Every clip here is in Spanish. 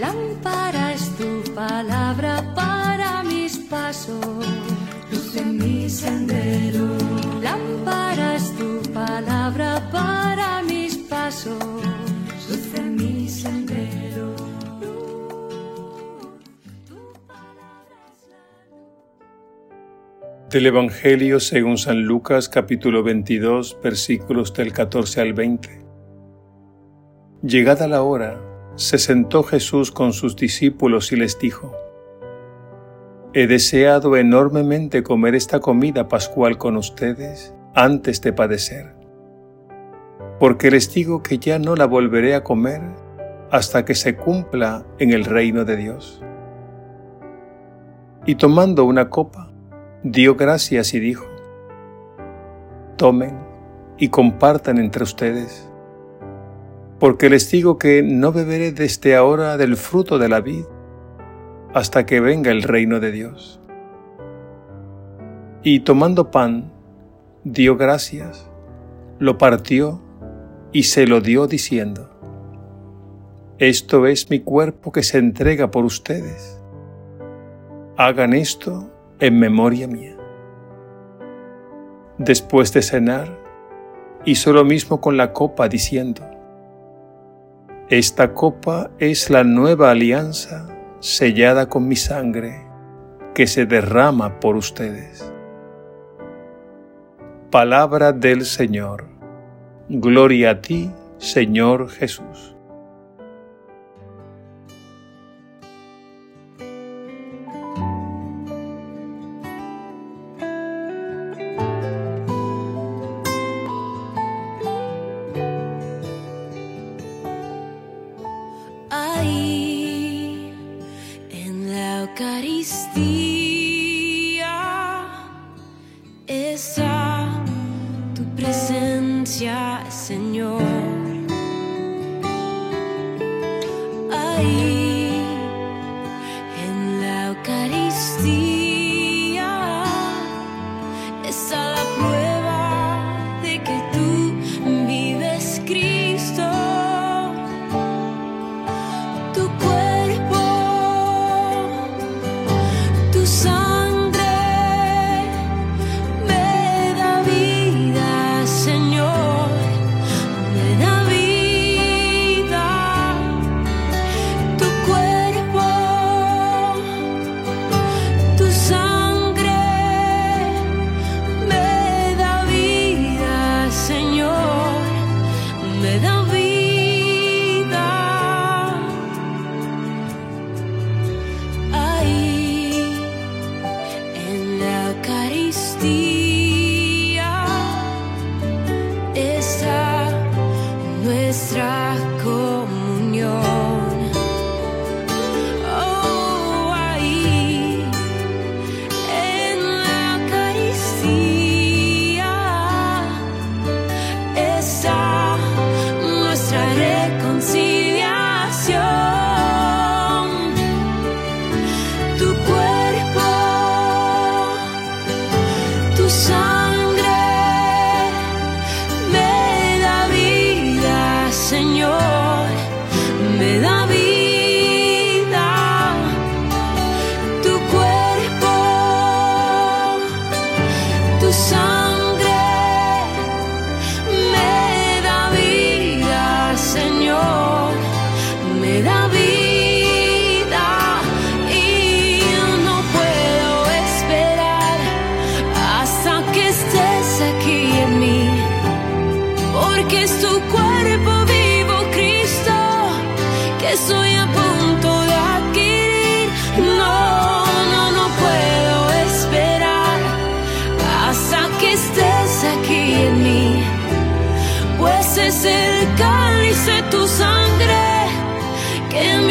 Lámpara es tu palabra para mis pasos, luz en mi sendero. Lámpara es tu palabra para mis pasos, luz en mi sendero. Del Evangelio según San Lucas capítulo 22 versículos del 14 al 20. Llegada la hora, se sentó Jesús con sus discípulos y les dijo, He deseado enormemente comer esta comida pascual con ustedes antes de padecer, porque les digo que ya no la volveré a comer hasta que se cumpla en el reino de Dios. Y tomando una copa, dio gracias y dijo, Tomen y compartan entre ustedes porque les digo que no beberé desde ahora del fruto de la vid hasta que venga el reino de Dios. Y tomando pan, dio gracias, lo partió y se lo dio diciendo, Esto es mi cuerpo que se entrega por ustedes. Hagan esto en memoria mía. Después de cenar, hizo lo mismo con la copa diciendo, esta copa es la nueva alianza sellada con mi sangre que se derrama por ustedes. Palabra del Señor. Gloria a ti, Señor Jesús. Eucaristía tu es el cáliz de tu sangre que me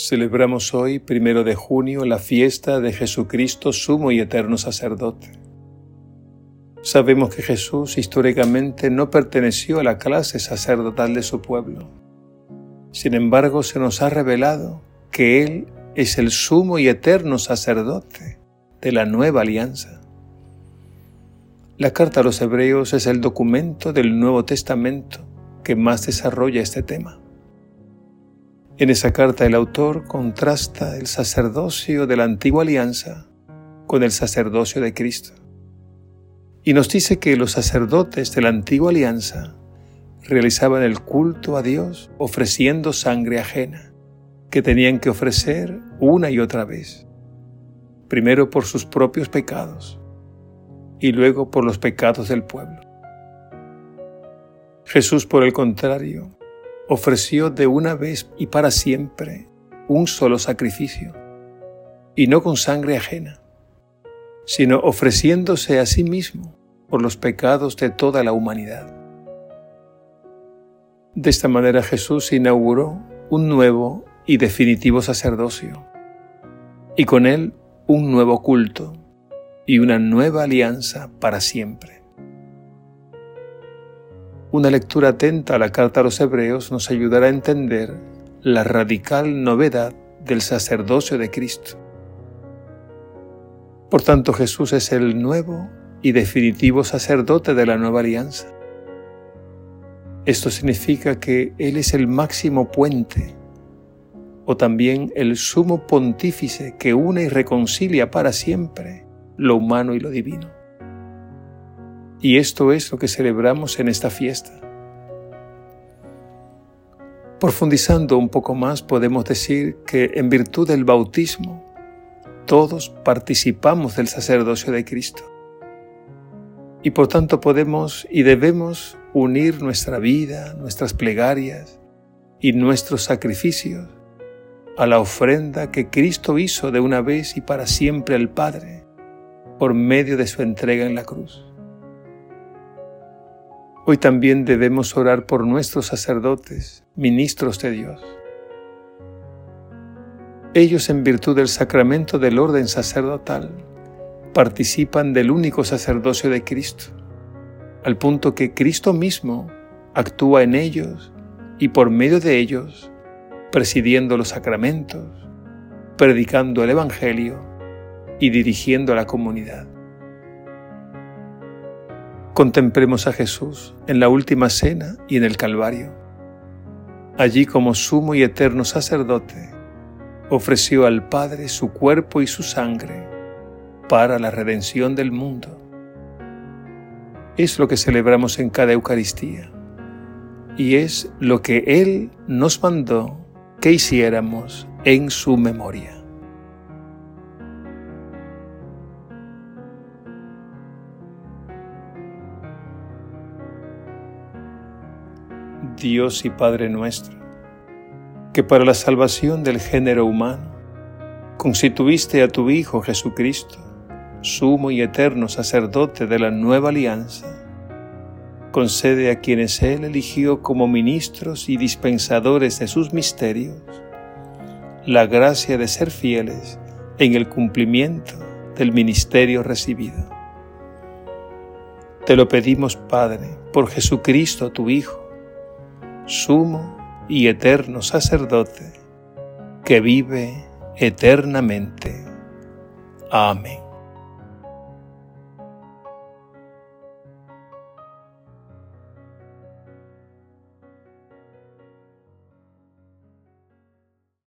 Celebramos hoy, primero de junio, la fiesta de Jesucristo, sumo y eterno sacerdote. Sabemos que Jesús históricamente no perteneció a la clase sacerdotal de su pueblo. Sin embargo, se nos ha revelado que Él es el sumo y eterno sacerdote de la nueva alianza. La carta a los hebreos es el documento del Nuevo Testamento que más desarrolla este tema. En esa carta el autor contrasta el sacerdocio de la antigua alianza con el sacerdocio de Cristo. Y nos dice que los sacerdotes de la antigua alianza realizaban el culto a Dios ofreciendo sangre ajena, que tenían que ofrecer una y otra vez, primero por sus propios pecados y luego por los pecados del pueblo. Jesús, por el contrario, ofreció de una vez y para siempre un solo sacrificio, y no con sangre ajena, sino ofreciéndose a sí mismo por los pecados de toda la humanidad. De esta manera Jesús inauguró un nuevo y definitivo sacerdocio, y con él un nuevo culto y una nueva alianza para siempre. Una lectura atenta a la carta a los hebreos nos ayudará a entender la radical novedad del sacerdocio de Cristo. Por tanto, Jesús es el nuevo y definitivo sacerdote de la nueva alianza. Esto significa que Él es el máximo puente o también el sumo pontífice que une y reconcilia para siempre lo humano y lo divino. Y esto es lo que celebramos en esta fiesta. Profundizando un poco más, podemos decir que en virtud del bautismo, todos participamos del sacerdocio de Cristo. Y por tanto podemos y debemos unir nuestra vida, nuestras plegarias y nuestros sacrificios a la ofrenda que Cristo hizo de una vez y para siempre al Padre por medio de su entrega en la cruz. Hoy también debemos orar por nuestros sacerdotes, ministros de Dios. Ellos, en virtud del sacramento del orden sacerdotal, participan del único sacerdocio de Cristo, al punto que Cristo mismo actúa en ellos y por medio de ellos, presidiendo los sacramentos, predicando el Evangelio y dirigiendo a la comunidad. Contemplemos a Jesús en la última cena y en el Calvario. Allí como sumo y eterno sacerdote, ofreció al Padre su cuerpo y su sangre para la redención del mundo. Es lo que celebramos en cada Eucaristía y es lo que Él nos mandó que hiciéramos en su memoria. Dios y Padre nuestro, que para la salvación del género humano constituiste a tu Hijo Jesucristo, sumo y eterno sacerdote de la nueva alianza, concede a quienes Él eligió como ministros y dispensadores de sus misterios la gracia de ser fieles en el cumplimiento del ministerio recibido. Te lo pedimos, Padre, por Jesucristo tu Hijo, sumo y eterno sacerdote, que vive eternamente. Amén.